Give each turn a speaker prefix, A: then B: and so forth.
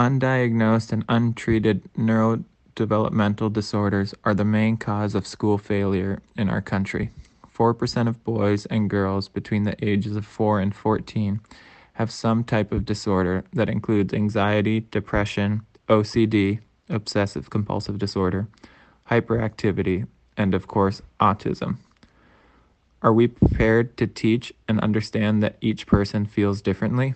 A: Undiagnosed and untreated neurodevelopmental disorders are the main cause of school failure in our country. 4% of boys and girls between the ages of 4 and 14 have some type of disorder that includes anxiety, depression, OCD, obsessive compulsive disorder, hyperactivity, and of course, autism. Are we prepared to teach and understand that each person feels differently?